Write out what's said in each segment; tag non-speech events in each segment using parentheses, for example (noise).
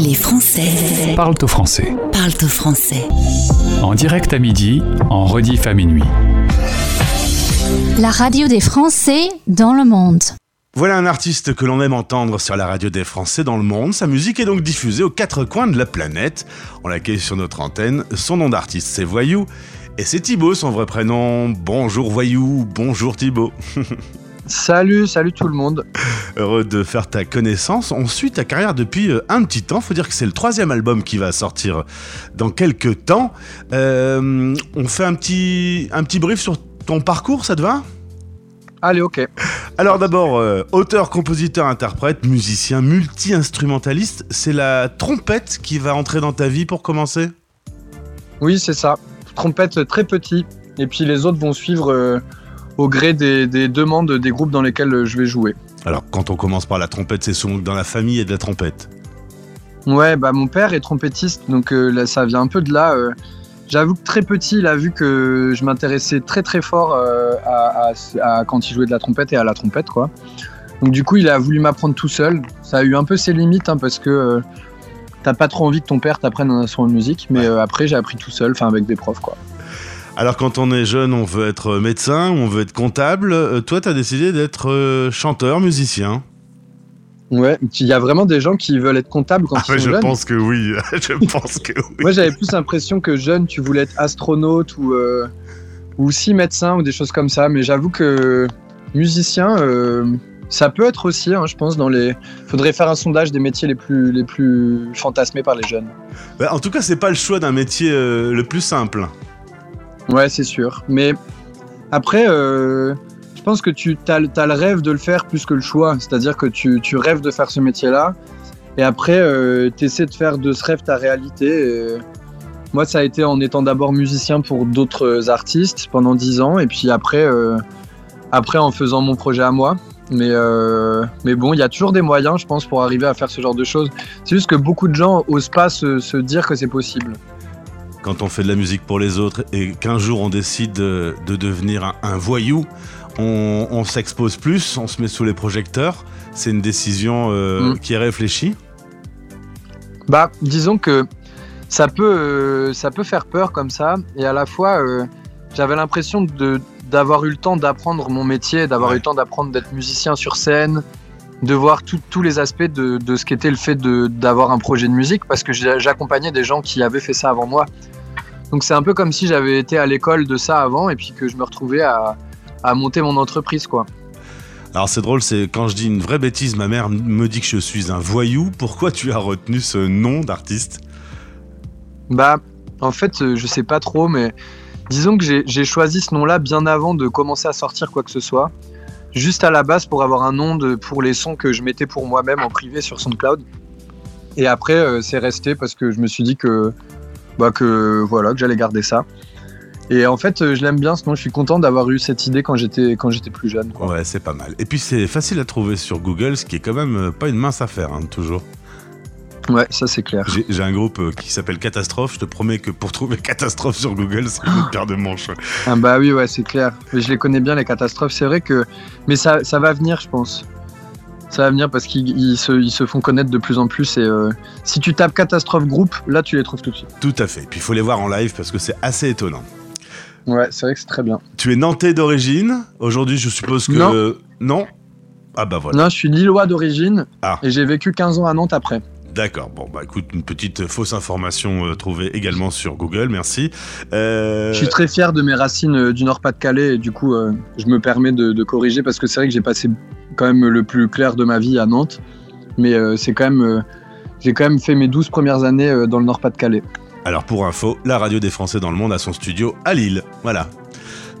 Les Français Parle au français. parlent au français. En direct à midi, en rediff à minuit. La radio des Français dans le monde. Voilà un artiste que l'on aime entendre sur la radio des Français dans le monde. Sa musique est donc diffusée aux quatre coins de la planète. On l'accueille sur notre antenne. Son nom d'artiste, c'est Voyou. Et c'est Thibaut, son vrai prénom. Bonjour Voyou, bonjour Thibaut. (laughs) Salut, salut tout le monde. Heureux de faire ta connaissance. On suit ta carrière depuis euh, un petit temps. Faut dire que c'est le troisième album qui va sortir dans quelques temps. Euh, on fait un petit, un petit brief sur ton parcours, ça te va? Allez, ok. Alors d'abord, euh, auteur, compositeur, interprète, musicien, multi-instrumentaliste, c'est la trompette qui va entrer dans ta vie pour commencer? Oui, c'est ça. Trompette très petit. Et puis les autres vont suivre euh, au gré des, des demandes des groupes dans lesquels je vais jouer. Alors quand on commence par la trompette, c'est souvent dans la famille et de la trompette. Ouais, bah mon père est trompettiste, donc euh, là, ça vient un peu de là. euh. J'avoue que très petit, il a vu que je m'intéressais très très fort euh, à, à- à quand il jouait de la trompette et à la trompette, quoi. Donc du coup, il a voulu m'apprendre tout seul. Ça a eu un peu ses limites, hein, parce que t'as pas trop envie que ton père t'apprenne un instrument de musique. Mais après, j'ai appris tout seul, enfin avec des profs, quoi. Alors quand on est jeune, on veut être médecin, on veut être comptable. Euh, toi, t'as décidé d'être euh, chanteur, musicien. Ouais, il y a vraiment des gens qui veulent être comptables quand Ah, ils mais sont je jeunes. pense que oui. (laughs) je pense que oui. Moi, j'avais plus l'impression que jeune, tu voulais être astronaute ou, euh, ou aussi médecin ou des choses comme ça. Mais j'avoue que musicien, euh, ça peut être aussi, hein, je pense, dans les. Faudrait faire un sondage des métiers les plus, les plus fantasmés par les jeunes. Bah, en tout cas, c'est pas le choix d'un métier euh, le plus simple. Ouais, c'est sûr. Mais après, euh, je pense que tu as, le rêve de le faire plus que le choix. C'est-à-dire que tu, rêves de faire ce métier-là. Et après, tu essaies de faire de ce rêve ta réalité. Et moi, ça a été en étant d'abord musicien pour d'autres artistes pendant 10 ans. Et puis après, euh, après en faisant mon projet à moi. Mais, euh, mais bon, il y a toujours des moyens, je pense, pour arriver à faire ce genre de choses. C'est juste que beaucoup de gens osent pas se dire que c'est possible. Quand on fait de la musique pour les autres et qu'un jour on décide de, de devenir un, un voyou, on, on s'expose plus, on se met sous les projecteurs. C'est une décision euh, Mm. qui est réfléchie. Bah, disons que ça peut, euh, ça peut faire peur comme ça, et à la fois, euh, j'avais l'impression de d'avoir eu le temps d'apprendre mon métier, d'avoir Ouais. eu le temps d'apprendre d'être musicien sur scène, de voir tous les aspects de, de ce qu'était le fait d'avoir un projet de musique, parce que j'accompagnais des gens qui avaient fait ça avant moi. Donc c'est un peu comme si j'avais été à l'école de ça avant, et puis que je me retrouvais à, à monter mon entreprise, quoi. Alors c'est drôle, c'est quand je dis une vraie bêtise, ma mère me dit que je suis un voyou. Pourquoi tu as retenu ce nom d'artiste? Bah, en fait, euh, je sais pas trop, mais disons que j'ai- j'ai choisi ce nom-là bien avant de commencer à sortir quoi que ce soit. Juste à la base pour avoir un nom pour les sons que je mettais pour moi-même en privé sur SoundCloud. Et après, euh, c'est resté parce que je me suis dit que, bah, voilà, que j'allais garder ça. Et en fait, euh, je l'aime bien nom. Je suis content d'avoir eu cette idée quand j'étais plus jeune. Ouais, c'est pas mal. Et puis c'est facile à trouver sur Google, ce qui est quand même euh, pas une mince affaire, hein, toujours. Ouais, ça c'est clair. J'ai un groupe euh, qui s'appelle Catastrophe. Je te promets que pour trouver (laughs) Catastrophe sur Google, c'est une paire de manches. Ah bah oui, ouais, c'est clair. Mais je les connais bien, les catastrophes. C'est vrai que. Mais ça, ça va venir, je pense. Ça va venir parce qu'ils ils se, ils se font connaître de plus en plus. Et euh, si tu tapes catastrophe groupe, là, tu les trouves tout de suite. Tout à fait. Puis il faut les voir en live parce que c'est assez étonnant. Ouais, c'est vrai que c'est très bien. Tu es nantais d'origine. Aujourd'hui, je suppose que. Non. non Ah bah voilà. Non, je suis lillois d'origine. Ah. Et j'ai vécu 15 ans à Nantes après. D'accord. Bon, bah écoute, une petite fausse information euh, trouvée également sur Google. Merci. Euh, Je suis très fier de mes racines euh, du Nord-Pas-de-Calais. Et du coup, je me permets de, de corriger parce que c'est vrai que j'ai passé quand même le plus clair de ma vie à Nantes. Mais c'est quand même. j'ai quand même fait mes 12 premières années dans le Nord-Pas-de-Calais. Alors pour info, la radio des Français dans le monde a son studio à Lille. Voilà.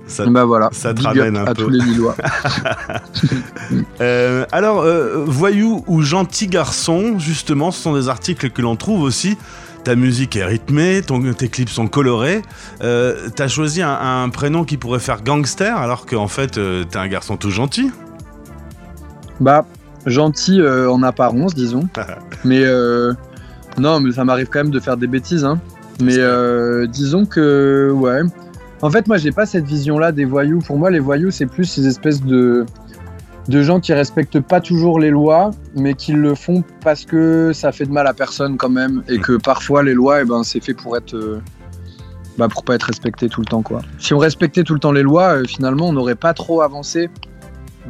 Ça- bah voilà. ça te ramène un à peu. tous les Lillois. (laughs) (laughs) Euh, alors, euh, voyou ou gentil garçon, justement, ce sont des articles que l'on trouve aussi. Ta musique est rythmée, ton, tes clips sont colorés. Euh, T'as choisi un, un prénom qui pourrait faire gangster, alors qu'en fait, euh, t'es un garçon tout gentil. Bah, gentil en apparence, disons. (laughs) mais non, mais ça m'arrive quand même de faire des bêtises. Hein. Mais disons que, ouais. En fait, moi, j'ai pas cette vision-là des voyous. Pour moi, les voyous, c'est plus ces espèces de de gens qui respectent pas toujours les lois, mais qui le font parce que ça fait de mal à personne quand même, et que parfois les lois, eh ben, c'est fait pour être, euh, bah, pour pas être respecté tout le temps, quoi. Si on respectait tout le temps les lois, euh, finalement, on n'aurait pas trop avancé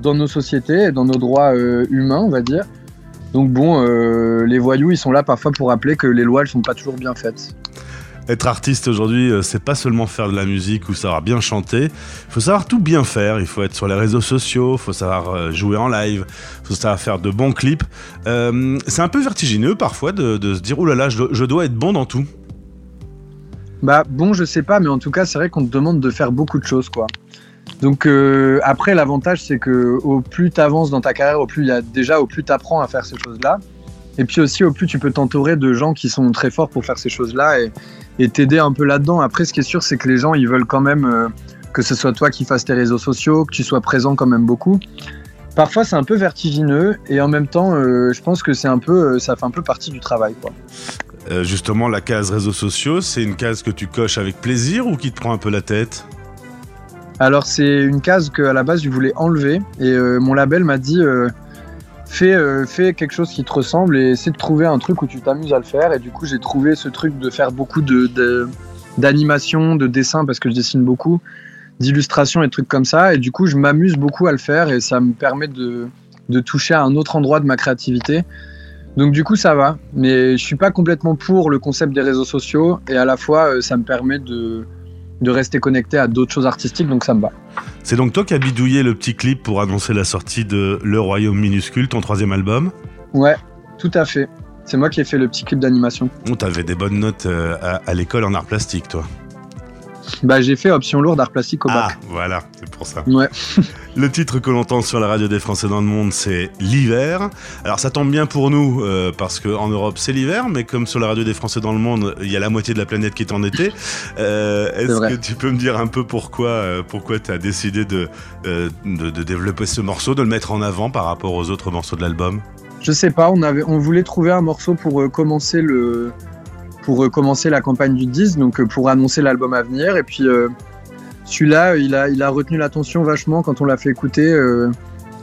dans nos sociétés et dans nos droits euh, humains, on va dire. Donc bon, les voyous, ils sont là parfois pour rappeler que les lois, elles sont pas toujours bien faites. Être artiste aujourd'hui, euh, c'est pas seulement faire de la musique ou savoir bien chanter. Il faut savoir tout bien faire. Il faut être sur les réseaux sociaux, il faut savoir euh, jouer en live, il faut savoir faire de bons clips. Euh, c'est un peu vertigineux parfois de, se dire, oh là là, je, dois- être bon dans tout. Bah bon, je sais pas, mais en tout cas, c'est vrai qu'on te demande de faire beaucoup de choses, quoi. Donc après, l'avantage, c'est que au plus tu avances dans ta carrière, au plus y a déjà, au plus tu apprends à faire ces choses-là. Et puis aussi, au plus tu peux t'entourer de gens qui sont très forts pour faire ces choses-là et t'aider un peu là-dedans. Après, ce qui est sûr, c'est que les gens, ils veulent quand même euh, que ce soit toi qui fasses tes réseaux sociaux, que tu sois présent quand même beaucoup. Parfois, c'est un peu vertigineux et en même temps, euh, je pense que c'est un peu, euh, ça fait un peu partie du travail, quoi. Justement, la case réseaux sociaux, c'est une case que tu coches avec plaisir ou qui te prend un peu la tête? Alors c'est une case que à la base je voulais enlever et mon label m'a dit fais, euh, fais quelque chose qui te ressemble et essaie de trouver un truc où tu t'amuses à le faire. Et du coup j'ai trouvé ce truc de faire beaucoup de, de- d'animation, de dessin parce que je dessine beaucoup, d'illustration et trucs comme ça. Et du coup je m'amuse beaucoup à le faire et ça me permet de, de toucher à un autre endroit de ma créativité. Donc du coup ça va, mais je suis pas complètement pour le concept des réseaux sociaux et à la fois euh, ça me permet de, de rester connecté à d'autres choses artistiques donc ça me va. C'est donc toi qui as bidouillé le petit clip pour annoncer la sortie de Le Royaume minuscule, ton troisième album? Ouais, tout à fait. C'est moi qui ai fait le petit clip d'animation. Oh, T'avais des bonnes notes euh, à, à l'école en art plastique, toi. Bah, j'ai fait option lourde art plastique au Ah, bac. voilà, c'est pour ça. Ouais. (laughs) Le titre que l'on entend sur la radio des Français dans le monde, c'est l'hiver. Alors ça tombe bien pour nous, euh, parce qu'en Europe c'est l'hiver, mais comme sur la radio des Français dans le monde, il y a la moitié de la planète qui est en été. (laughs) Euh, Est-ce que tu peux me dire un peu pourquoi, euh, pourquoi tu as décidé de, de, de développer ce morceau, de le mettre en avant par rapport aux autres morceaux de l'album? Je sais pas, on, avait, on voulait trouver un morceau pour commencer le pour euh, commencer la campagne du 10, donc euh, pour annoncer l'album à venir. Et puis euh, celui-là, il a, retenu l'attention vachement quand on l'a fait écouter.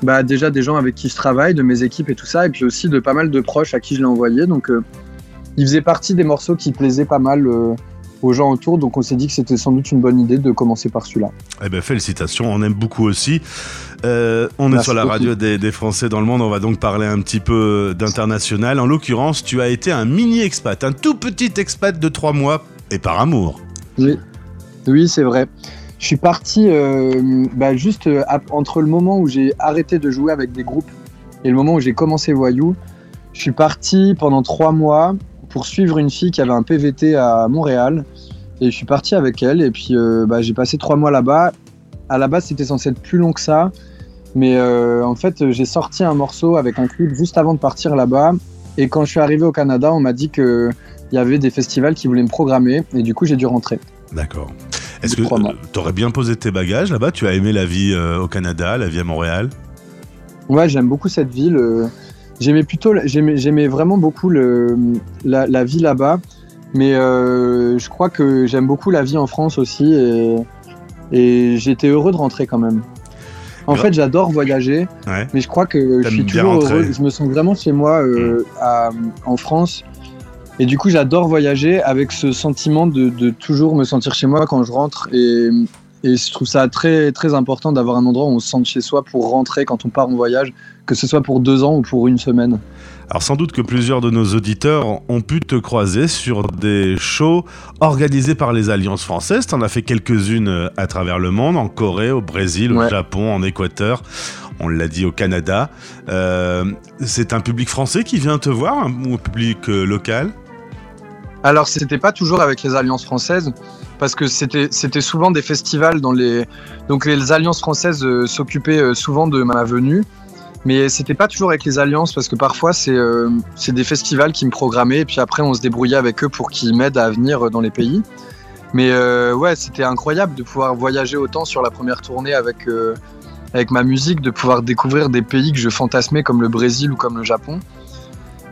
bah, déjà des gens avec qui je travaille, de mes équipes et tout ça, et puis aussi de pas mal de proches à qui je l'ai envoyé. Donc il faisait partie des morceaux qui plaisaient pas mal aux gens autour, donc on s'est dit que c'était sans doute une bonne idée de commencer par celui-là. Eh ben félicitations, on aime beaucoup aussi. Euh, on est sur la beaucoup. radio des, des Français dans le monde, on va donc parler un petit peu d'international. En l'occurrence, tu as été un mini expat, un tout petit expat de trois mois, et par amour. Oui, oui c'est vrai. Je suis parti euh, bah, juste euh, entre le moment où j'ai arrêté de jouer avec des groupes et le moment où j'ai commencé Voyou. Je suis parti pendant trois mois pour suivre une fille qui avait un PVT à Montréal. Et je suis parti avec elle et puis euh, bah, j'ai passé trois mois là-bas. À la base, c'était censé être plus long que ça. Mais euh, en fait, j'ai sorti un morceau avec un clip juste avant de partir là-bas. Et quand je suis arrivé au Canada, on m'a dit qu'il y avait des festivals qui voulaient me programmer. Et du coup, j'ai dû rentrer. D'accord. Est-ce que tu aurais bien posé tes bagages là-bas? Tu as aimé la vie euh, au Canada, la vie à Montréal? Ouais, j'aime beaucoup cette ville. J'aimais plutôt, j'aimais, vraiment beaucoup le, la, la vie là-bas, mais euh, je crois que j'aime beaucoup la vie en France aussi, et, et j'étais heureux de rentrer quand même. En fait, j'adore voyager, Ouais. mais je crois que je suis toujours. Mm. heureux. Je me sens vraiment chez moi euh, à- en France. Et du coup, j'adore voyager avec ce sentiment de, de toujours me sentir chez moi quand je rentre. Et, et je trouve ça très, très important d'avoir un endroit où on se sente chez soi pour rentrer quand on part en voyage, que ce soit pour deux ans ou pour une semaine. Alors sans doute que plusieurs de nos auditeurs ont pu te croiser sur des shows organisés par les alliances françaises. T'en as fait quelques-unes euh, à travers le monde, en Corée, au Brésil, au Ouais. Japon, en Équateur. On l'a dit au Canada. Euh, c'est un public français qui vient te voir un- ou un public euh, local? Alors, c'était pas toujours avec les alliances françaises, parce que c'était c'était souvent des festivals dans les. Donc, les alliances françaises euh, s'occupaient euh, souvent de ma venue, mais c'était pas toujours avec les alliances, parce que parfois, c'est euh, c'est des festivals qui me programmaient, et puis après, on se débrouillait avec eux pour qu'ils m'aident à venir dans les pays. Mais ouais, c'était incroyable de pouvoir voyager autant sur la première tournée avec, avec ma musique, de pouvoir découvrir des pays que je fantasmais comme le Brésil ou comme le Japon.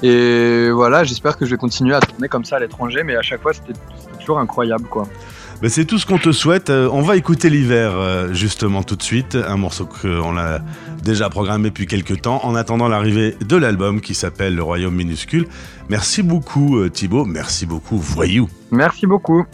Et voilà, j'espère que je vais continuer à tourner comme ça à l'étranger, mais à chaque fois, c'était toujours incroyable, quoi. C'est tout ce qu'on te souhaite. Euh, on va écouter l'hiver, euh, justement, tout de suite. Un morceau qu'on a déjà programmé depuis quelques temps, en attendant l'arrivée de l'album qui s'appelle Le Royaume minuscule. Merci beaucoup, euh, Thibaut. Merci beaucoup, Voyou. Merci beaucoup.